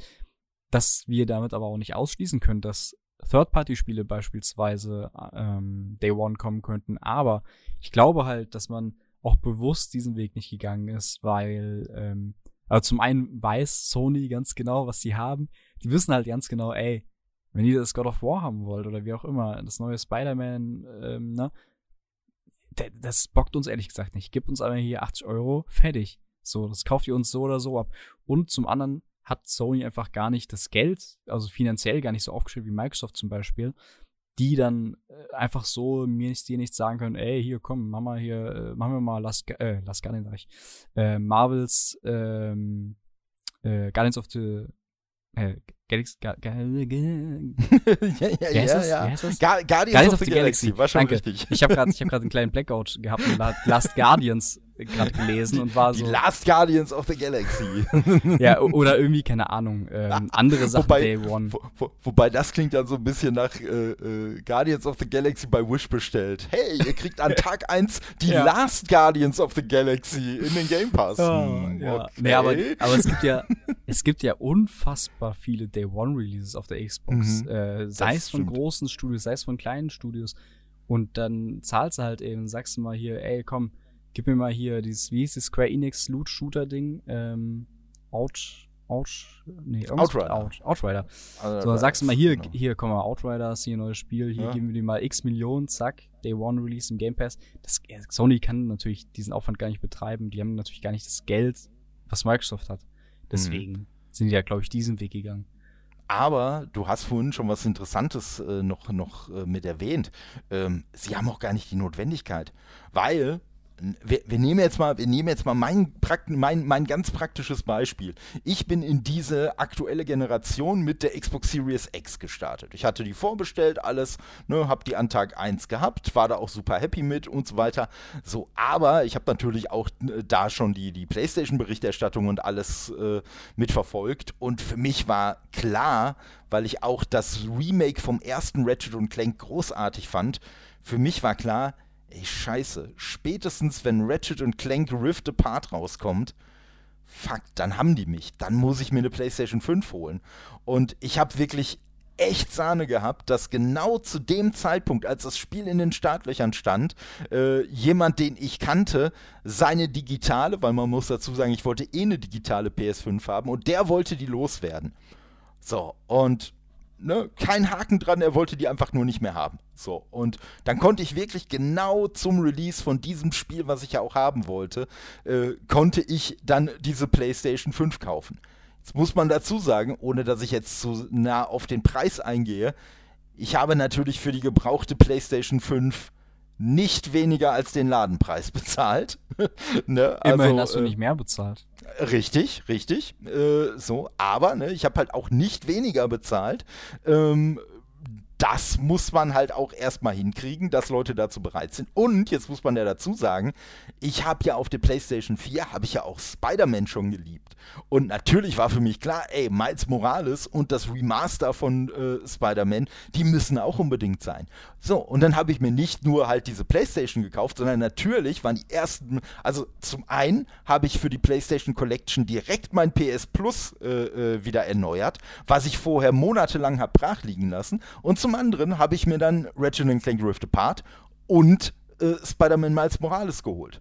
dass wir damit aber auch nicht ausschließen können, dass Third-Party-Spiele beispielsweise ähm, Day One kommen könnten. Aber ich glaube halt, dass man auch bewusst diesen Weg nicht gegangen ist, weil ähm, also zum einen weiß Sony ganz genau, was sie haben. Die wissen halt ganz genau, ey, wenn ihr das God of War haben wollt oder wie auch immer, das neue Spider-Man, ähm, ne, das bockt uns ehrlich gesagt nicht. Gibt uns aber hier 80 Euro, fertig. So, das kauft ihr uns so oder so ab. Und zum anderen hat Sony einfach gar nicht das Geld, also finanziell gar nicht so aufgestellt wie Microsoft zum Beispiel, die dann äh, einfach so mir nicht, dir nichts sagen können, ey, hier komm, mach mal hier, äh, machen wir mal Last, äh, Last Guardian, sag ich, äh, Marvels ähm, äh, Guardians of the äh, Galaxy, Ga Ga ja, ja, ja, ja. Guardians, Guardians of, the, Galaxy. war schon Danke. richtig. Ich habe gerade hab einen kleinen Blackout gehabt und Last *laughs* Guardians gerade gelesen und war so. Die Last Guardians of the Galaxy. *laughs* ja, oder irgendwie, keine Ahnung, ähm, andere Sachen wobei, Day One. Wo, wo, wobei das klingt dann so ein bisschen nach äh, äh, Guardians of the Galaxy bei Wish bestellt. Hey, ihr kriegt an *laughs* Tag 1 die ja. Last Guardians of the Galaxy in den Game Pass. Oh, hm, ja. Okay. Nee, aber, aber es gibt ja, es gibt ja unfassbar viele Day One Releases auf der Xbox. Mhm, äh, sei es von großen Studios, sei es von kleinen Studios. Und dann zahlst du halt eben, sagst du mal hier, ey, komm, gib mir mal hier dieses, wie hieß das Square Enix Loot Shooter Ding? Ähm, Out, Out, nee, Outrider. Out, Outrider. Also, so, sagst du mal hier, genau. hier, komm mal, Outrider ist hier ein neues Spiel, hier ja. geben wir dir mal x Millionen, zack, Day One Release im Game Pass. Das, Sony kann natürlich diesen Aufwand gar nicht betreiben, die haben natürlich gar nicht das Geld, was Microsoft hat. Deswegen mhm. sind die ja, glaube ich, diesen Weg gegangen. Aber du hast vorhin schon was Interessantes äh, noch, noch äh, mit erwähnt. Ähm, sie haben auch gar nicht die Notwendigkeit, weil wir, wir, nehmen jetzt mal, wir nehmen jetzt mal mein, mein, mein ganz praktisches Beispiel. Ich bin in diese aktuelle Generation mit der Xbox Series X gestartet. Ich hatte die vorbestellt, alles, ne, hab die an Tag 1 gehabt, war da auch super happy mit und so weiter. So, aber ich habe natürlich auch äh, da schon die, die PlayStation-Berichterstattung und alles äh, mitverfolgt. Und für mich war klar, weil ich auch das Remake vom ersten Ratchet Clank großartig fand, für mich war klar, ey, scheiße, spätestens wenn Ratchet und Clank Rift Apart rauskommt, fuck, dann haben die mich. Dann muss ich mir eine PlayStation 5 holen. Und ich habe wirklich echt Sahne gehabt, dass genau zu dem Zeitpunkt, als das Spiel in den Startlöchern stand, äh, jemand, den ich kannte, seine digitale, weil man muss dazu sagen, ich wollte eh eine digitale PS5 haben und der wollte die loswerden. So, und ne, kein Haken dran, er wollte die einfach nur nicht mehr haben. So, und dann konnte ich wirklich genau zum Release von diesem Spiel, was ich ja auch haben wollte, äh, konnte ich dann diese PlayStation 5 kaufen. Jetzt muss man dazu sagen, ohne dass ich jetzt zu nah auf den Preis eingehe, ich habe natürlich für die gebrauchte PlayStation 5 nicht weniger als den Ladenpreis bezahlt. *laughs* ne? Immerhin also, hast du äh, nicht mehr bezahlt. Richtig, richtig. Äh, so, aber ne, ich habe halt auch nicht weniger bezahlt. Ähm, das muss man halt auch erstmal hinkriegen, dass Leute dazu bereit sind. Und jetzt muss man ja dazu sagen, ich habe ja auf der PlayStation 4 habe ich ja auch Spider-Man schon geliebt. Und natürlich war für mich klar, ey, Miles Morales und das Remaster von äh, Spider-Man, die müssen auch unbedingt sein. So, und dann habe ich mir nicht nur halt diese PlayStation gekauft, sondern natürlich waren die ersten, also zum einen habe ich für die PlayStation Collection direkt mein PS Plus äh, äh, wieder erneuert, was ich vorher monatelang habe brach liegen lassen. Und zum anderen habe ich mir dann Ratchet Clank Rift Apart und äh, Spider-Man Miles Morales geholt.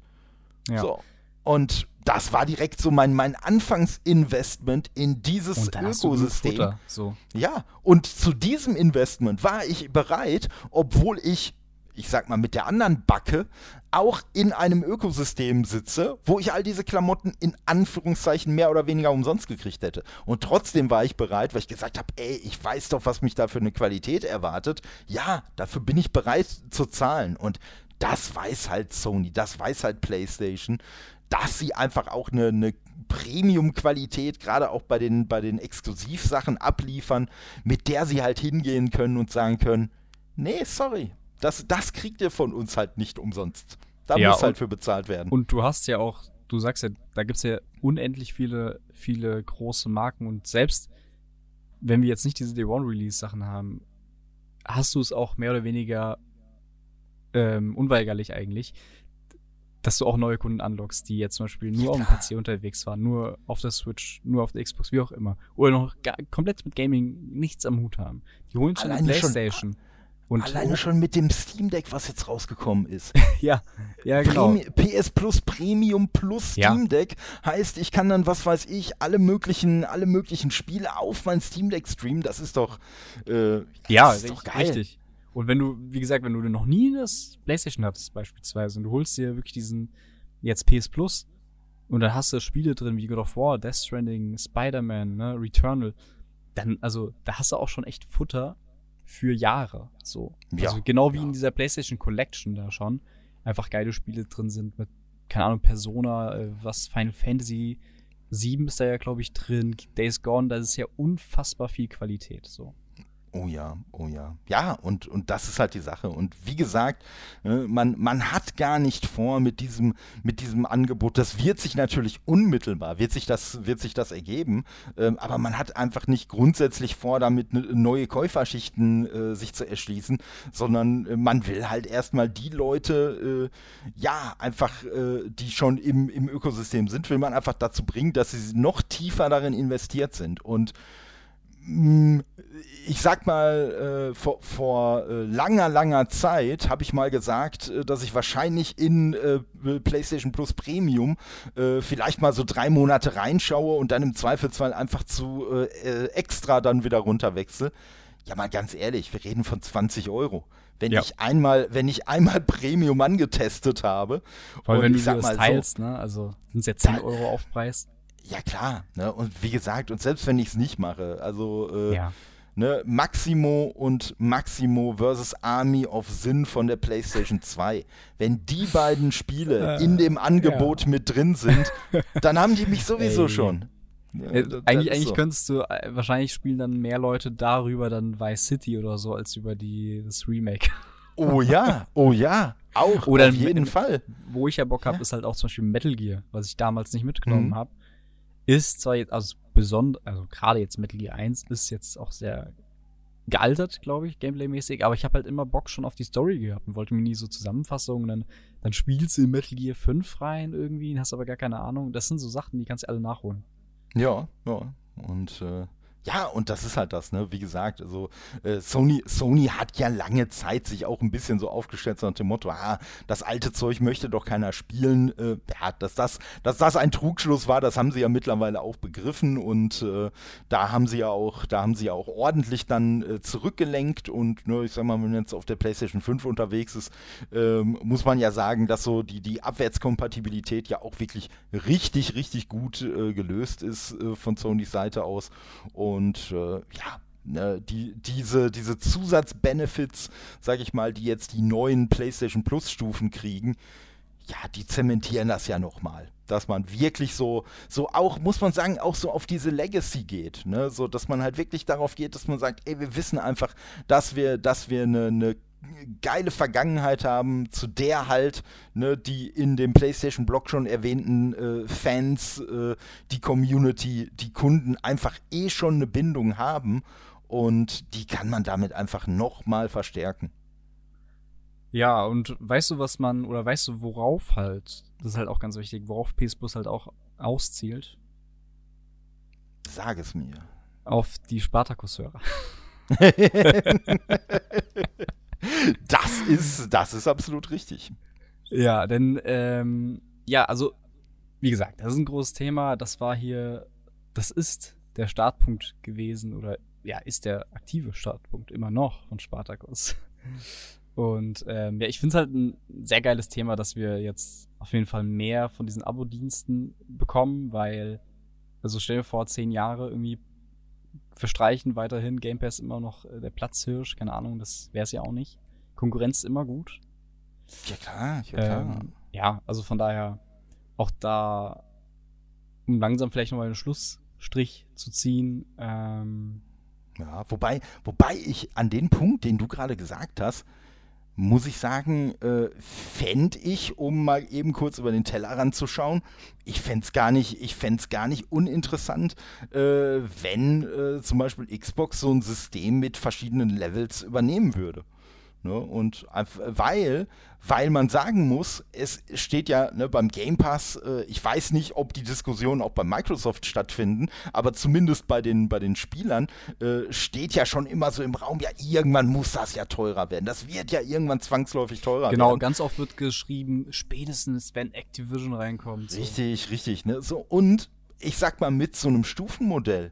Ja. So. Und das war direkt so mein, mein Anfangsinvestment in dieses Ökosystem. Futter, so. Ja, und zu diesem Investment war ich bereit, obwohl ich ich sag mal, mit der anderen Backe auch in einem Ökosystem sitze, wo ich all diese Klamotten in Anführungszeichen mehr oder weniger umsonst gekriegt hätte. Und trotzdem war ich bereit, weil ich gesagt habe, ey, ich weiß doch, was mich da für eine Qualität erwartet. Ja, dafür bin ich bereit zu zahlen. Und das weiß halt Sony, das weiß halt PlayStation, dass sie einfach auch eine, eine Premium-Qualität, gerade auch bei den, bei den Exklusivsachen abliefern, mit der sie halt hingehen können und sagen können, nee, sorry, das, das kriegt ihr von uns halt nicht umsonst. Da ja, muss halt für bezahlt werden. Und du hast ja auch, du sagst ja, da gibt es ja unendlich viele, viele große Marken und selbst wenn wir jetzt nicht diese Day One Release Sachen haben, hast du es auch mehr oder weniger ähm, unweigerlich eigentlich, dass du auch neue Kunden anlockst, die jetzt zum Beispiel nur auf dem PC unterwegs waren, nur auf der Switch, nur auf der Xbox, wie auch immer, oder noch gar, komplett mit Gaming nichts am Hut haben. Die holen schon eine Playstation. Schon, und alleine schon mit dem Steam Deck, was jetzt rausgekommen ist. *laughs* ja, ja, genau. Premi PS Plus Premium Plus Steam Deck ja. heißt, ich kann dann, was weiß ich, alle möglichen, alle möglichen Spiele auf mein Steam Deck streamen. Das ist doch, äh, ja, das ist doch geil. richtig. Und wenn du, wie gesagt, wenn du noch nie das PlayStation hattest beispielsweise und du holst dir wirklich diesen jetzt PS Plus und dann hast du Spiele drin wie God of War, Death Stranding, Spider-Man, ne, Returnal, dann, also, da hast du auch schon echt Futter für Jahre. So. Ja, also genau wie ja. in dieser PlayStation Collection da schon. Einfach geile Spiele drin sind mit, keine Ahnung, Persona, äh, was Final Fantasy 7 ist da ja, glaube ich, drin, Days Gone, da ist ja unfassbar viel Qualität. So. Oh ja, oh ja. Ja, und, und das ist halt die Sache. Und wie gesagt, ne, man, man hat gar nicht vor mit diesem, mit diesem Angebot. Das wird sich natürlich unmittelbar, wird sich das, wird sich das ergeben. Ähm, aber man hat einfach nicht grundsätzlich vor, damit ne, neue Käuferschichten äh, sich zu erschließen, sondern äh, man will halt erstmal die Leute, äh, ja, einfach, die schon im, im Ökosystem sind, will man einfach dazu bringen, dass sie noch tiefer darin investiert sind. Und ich sag mal, äh, vor, vor äh, langer, langer Zeit habe ich mal gesagt, äh, dass ich wahrscheinlich in äh, PlayStation Plus Premium äh, vielleicht mal so drei Monate reinschaue und dann im Zweifelsfall einfach zu äh, extra dann wieder runterwechsel. Ja, mal ganz ehrlich, wir reden von 20 Euro. Wenn ja. ich einmal, wenn ich einmal *laughs* Premium angetestet habe. Allem, wenn du das teilst, so, ne? Also sind es ja 10 Euro Aufpreis. Ja, klar. Ne? Und wie gesagt, und selbst wenn ich es nicht mache, also äh, ja. ne, Maximo und Maximo versus Army of Sin von der PlayStation 2. Wenn die beiden Spiele äh, *laughs* in dem Angebot ja. mit drin sind, dann haben die mich sowieso Ey. schon. Ja, äh, eigentlich eigentlich so. könntest du, äh, wahrscheinlich spielen dann mehr Leute darüber dann Vice City oder so, als über die, das Remake. Oh ja, oh ja. Auch, Oder auf jeden Fall. Wo ich ja Bock habe, ja. ist halt auch zum Beispiel Metal Gear, was ich damals nicht mitgenommen mhm. habe ist zwar jetzt, also besonders, also gerade jetzt Metal Gear 1 ist jetzt auch sehr gealtert, glaube ich, gameplaymäßig, aber ich habe halt immer Bock schon auf die Story gehabt und wollte mir nie so Zusammenfassungen, dann, dann spielst du in Metal Gear 5 rein irgendwie, hast aber gar keine Ahnung. Das sind so Sachen, die kannst du alle nachholen. Ja, ja. Und äh, ja, und das ist halt das, ne? Wie gesagt, also äh, Sony, Sony hat ja lange Zeit sich auch ein bisschen so aufgestellt, so nach dem Motto, ah, das alte Zeug möchte doch keiner spielen. Äh, ja, dass das, dass das ein Trugschluss war, das haben sie ja mittlerweile auch begriffen und äh, da haben sie ja auch, da haben sie ja auch ordentlich dann äh, zurückgelenkt und ne, ich sag mal, wenn man jetzt auf der PlayStation 5 unterwegs ist, ähm, muss man ja sagen, dass so die, die Abwärtskompatibilität ja auch wirklich richtig, richtig gut äh, gelöst ist äh, von Sonys Seite aus. Und und äh, ja, ne, die, diese, diese Zusatzbenefits, sag ich mal, die jetzt die neuen PlayStation Plus Stufen kriegen, ja, die zementieren das ja nochmal. Dass man wirklich so, so auch, muss man sagen, auch so auf diese Legacy geht. Ne? So, dass man halt wirklich darauf geht, dass man sagt, ey, wir wissen einfach, dass wir, dass wir eine, eine geile Vergangenheit haben, zu der halt ne, die in dem PlayStation-Blog schon erwähnten äh, Fans, äh, die Community, die Kunden einfach eh schon eine Bindung haben und die kann man damit einfach nochmal verstärken. Ja, und weißt du, was man, oder weißt du, worauf halt, das ist halt auch ganz wichtig, worauf PS Plus halt auch auszielt? Sag es mir. Auf die Spartacus-Hörer. *laughs* *laughs* das ist, das ist absolut richtig. Ja, denn, ähm, ja, also, wie gesagt, das ist ein großes Thema. Das war hier, das ist der Startpunkt gewesen oder ja, ist der aktive Startpunkt immer noch von Spartacus. Und ähm, ja, ich finde es halt ein sehr geiles Thema, dass wir jetzt auf jeden Fall mehr von diesen Abo-Diensten bekommen, weil, also stell dir vor, zehn Jahre irgendwie verstreichen weiterhin Game Pass immer noch äh, der Platzhirsch, keine Ahnung, das wäre es ja auch nicht. Konkurrenz ist immer gut. Ja klar, ja klar. Ähm, ja, also von daher auch da, um langsam vielleicht nochmal einen Schlussstrich zu ziehen. Ähm, ja, wobei, wobei ich an den Punkt, den du gerade gesagt hast, muss ich sagen, äh, fände ich, um mal eben kurz über den Tellerrand zu schauen, ich fände es gar nicht, gar nicht uninteressant, äh, wenn äh, zum Beispiel Xbox so ein System mit verschiedenen Levels übernehmen würde. Ne? Und weil, weil man sagen muss, es steht ja ne, beim Game Pass, äh, ich weiß nicht, ob die Diskussionen auch bei Microsoft stattfinden, aber zumindest bei den, bei den Spielern äh, steht ja schon immer so im Raum, ja, irgendwann muss das ja teurer werden. Das wird ja irgendwann zwangsläufig teurer genau, werden. Genau, ganz oft wird geschrieben, spätestens wenn Activision reinkommt. So. Richtig, richtig. Ne? So, und ich sag mal, mit so einem Stufenmodell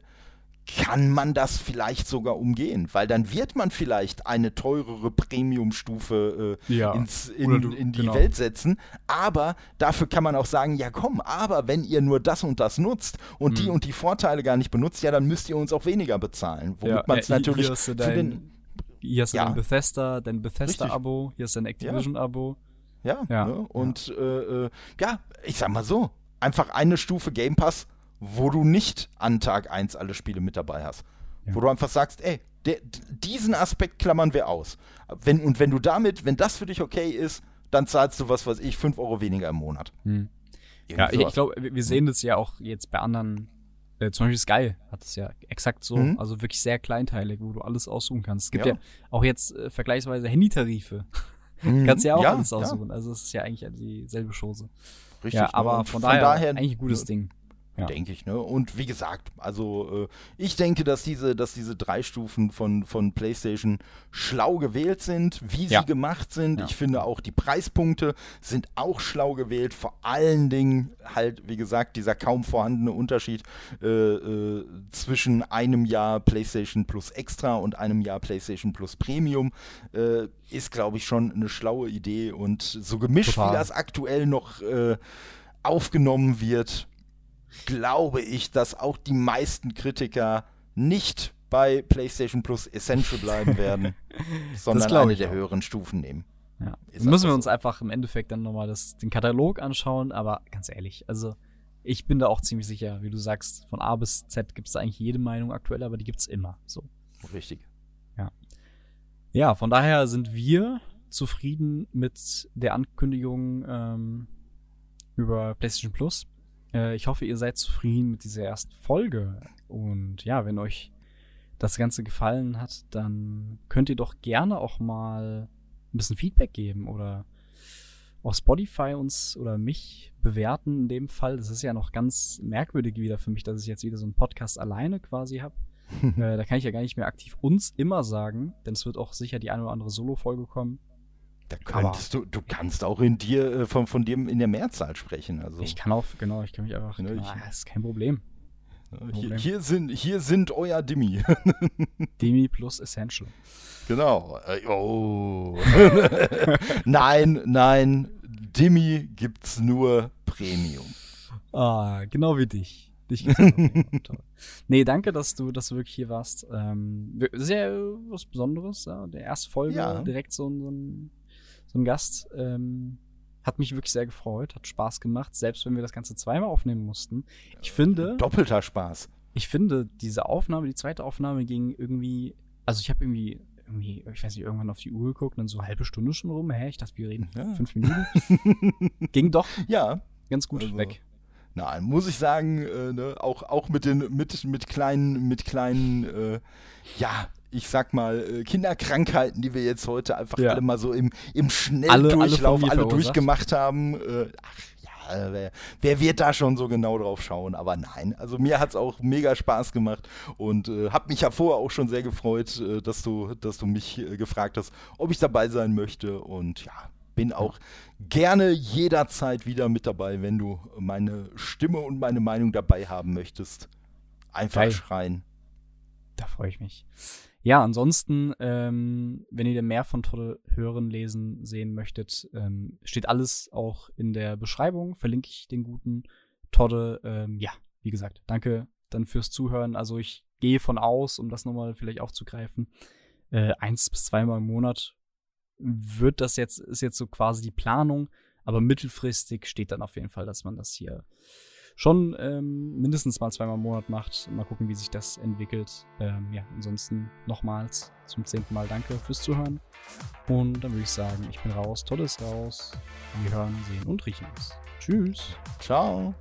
kann man das vielleicht sogar umgehen, weil dann wird man vielleicht eine teurere Premium-Stufe äh, ja. ins, in, du, in die genau. Welt setzen, aber dafür kann man auch sagen, ja komm, aber wenn ihr nur das und das nutzt und hm. die und die Vorteile gar nicht benutzt, ja, dann müsst ihr uns auch weniger bezahlen, womit ja, man es äh, natürlich hier hast dein, den, hier hast du ja. dein Bethesda, dein Bethesda-Abo, hier du dein Activision-Abo. Ja, ja, ne? und äh, äh, ja, ich sag mal so, einfach eine Stufe Game Pass wo du nicht an Tag 1 alle Spiele mit dabei hast. Ja. Wo du einfach sagst, ey, der, diesen Aspekt klammern wir aus. Wenn, und wenn du damit, wenn das für dich okay ist, dann zahlst du, was weiß ich, 5 Euro weniger im Monat. Hm. Ja, ich, ich glaube, wir sehen das ja auch jetzt bei anderen. Äh, zum Beispiel Sky hat es ja exakt so. Mhm. Also wirklich sehr kleinteilig, wo du alles aussuchen kannst. Es gibt ja, ja auch jetzt äh, vergleichsweise Handytarife. *laughs* Mhm. kannst ja auch ja, alles aussuchen. Also es ist ja eigentlich dieselbe Chose. Richtig. Ja, aber von, von daher, daher, eigentlich ein gutes Ding ja. denke ich. Ne? Und wie gesagt, also äh, ich denke, dass diese, dass diese drei Stufen von, von PlayStation schlau gewählt sind, wie ja. sie gemacht sind. Ja. Ich finde auch die Preispunkte sind auch schlau gewählt. Vor allen Dingen halt, wie gesagt, dieser kaum vorhandene Unterschied äh, äh, zwischen einem Jahr PlayStation Plus Extra und einem Jahr PlayStation Plus Premium äh, ist, glaube ich, schon eine schlaue Idee. Und so gemischt, Total. wie das aktuell noch äh, aufgenommen wird, glaube ich, dass auch die meisten Kritiker nicht bei PlayStation Plus Essential bleiben werden, *laughs* sondern eine der auch. höheren Stufen nehmen. Ja. Müssen wir uns so. einfach im Endeffekt dann nochmal den Katalog anschauen, aber ganz ehrlich, also ich bin da auch ziemlich sicher, wie du sagst, von A bis Z gibt es eigentlich jede Meinung aktuell, aber die gibt es immer. So. Richtig. Ja. Ja, von daher sind wir zufrieden mit der Ankündigung ähm, über PlayStation Plus. Äh, ich hoffe, ihr seid zufrieden mit dieser ersten Folge. Und ja, wenn euch das Ganze gefallen hat, dann könnt ihr doch gerne auch mal ein bisschen Feedback geben oder auf Spotify uns oder mich bewerten in dem Fall. Das ist ja noch ganz merkwürdig wieder für mich, dass ich jetzt wieder so einen Podcast alleine quasi habe. *laughs* äh, da kann ich ja gar nicht mehr aktiv uns immer sagen, denn es wird auch sicher die eine oder andere Solo-Folge kommen. Da könntest Aber, du, du kannst auch in dir, äh, von, von dir in der Mehrzahl sprechen. Also. Ich kann auch, genau, ich kann mich einfach, ne, genau, ist kein Problem. Hier, hier, sind, hier sind euer Dimi. *laughs* Dimi plus Essential. Genau. Äh, oh. *laughs* nein, nein, Dimi gibt's nur Premium. Ah, genau wie dich. Dich *laughs* nee, danke, dass du, dass du wirklich hier warst. Ähm, sehr was Besonderes, ja. Der erste Folge ja. direkt so, so ein so ein Gast. Ähm, hat mich wirklich sehr gefreut, hat Spaß gemacht, selbst wenn wir das Ganze zweimal aufnehmen mussten. Ich finde. Doppelter Spaß. Ich finde, diese Aufnahme, die zweite Aufnahme ging irgendwie. Also ich habe irgendwie, irgendwie, ich weiß nicht, irgendwann auf die Uhr geguckt und dann so eine halbe Stunde schon rum. Hä, ich dachte, wir reden ja. fünf Minuten. *laughs* ging doch. Ja. Ganz gut also. weg. Nein, muss ich sagen, äh, ne, auch, auch mit den mit, mit kleinen, mit kleinen, äh, ja, ich sag mal, äh, Kinderkrankheiten, die wir jetzt heute einfach ja. alle mal so im, im Schnelldurchlauf alle, alle, alle durchgemacht haben. Äh, ach ja, wer, wer, wird da schon so genau drauf schauen? Aber nein, also mir hat es auch mega Spaß gemacht und äh, habe mich ja vorher auch schon sehr gefreut, äh, dass, du, dass du mich äh, gefragt hast, ob ich dabei sein möchte. Und ja, bin auch gerne jederzeit wieder mit dabei, wenn du meine Stimme und meine Meinung dabei haben möchtest. Einfach Geil. schreien. Da freue ich mich. Ja, ansonsten, ähm, wenn ihr mehr von Todde hören, lesen, sehen möchtet, ähm, steht alles auch in der Beschreibung. Verlinke ich den guten Todde. Ähm, ja, wie gesagt, danke dann fürs Zuhören. Also ich gehe von aus, um das nochmal vielleicht aufzugreifen, äh, eins bis zweimal im Monat wird das jetzt, ist jetzt so quasi die Planung, aber mittelfristig steht dann auf jeden Fall, dass man das hier schon ähm, mindestens mal zweimal im Monat macht. Mal gucken, wie sich das entwickelt. Ähm, ja, ansonsten nochmals zum zehnten Mal danke fürs Zuhören. Und dann würde ich sagen, ich bin raus, Tolles raus. Wir hören, sehen und riechen uns. Tschüss. Ciao.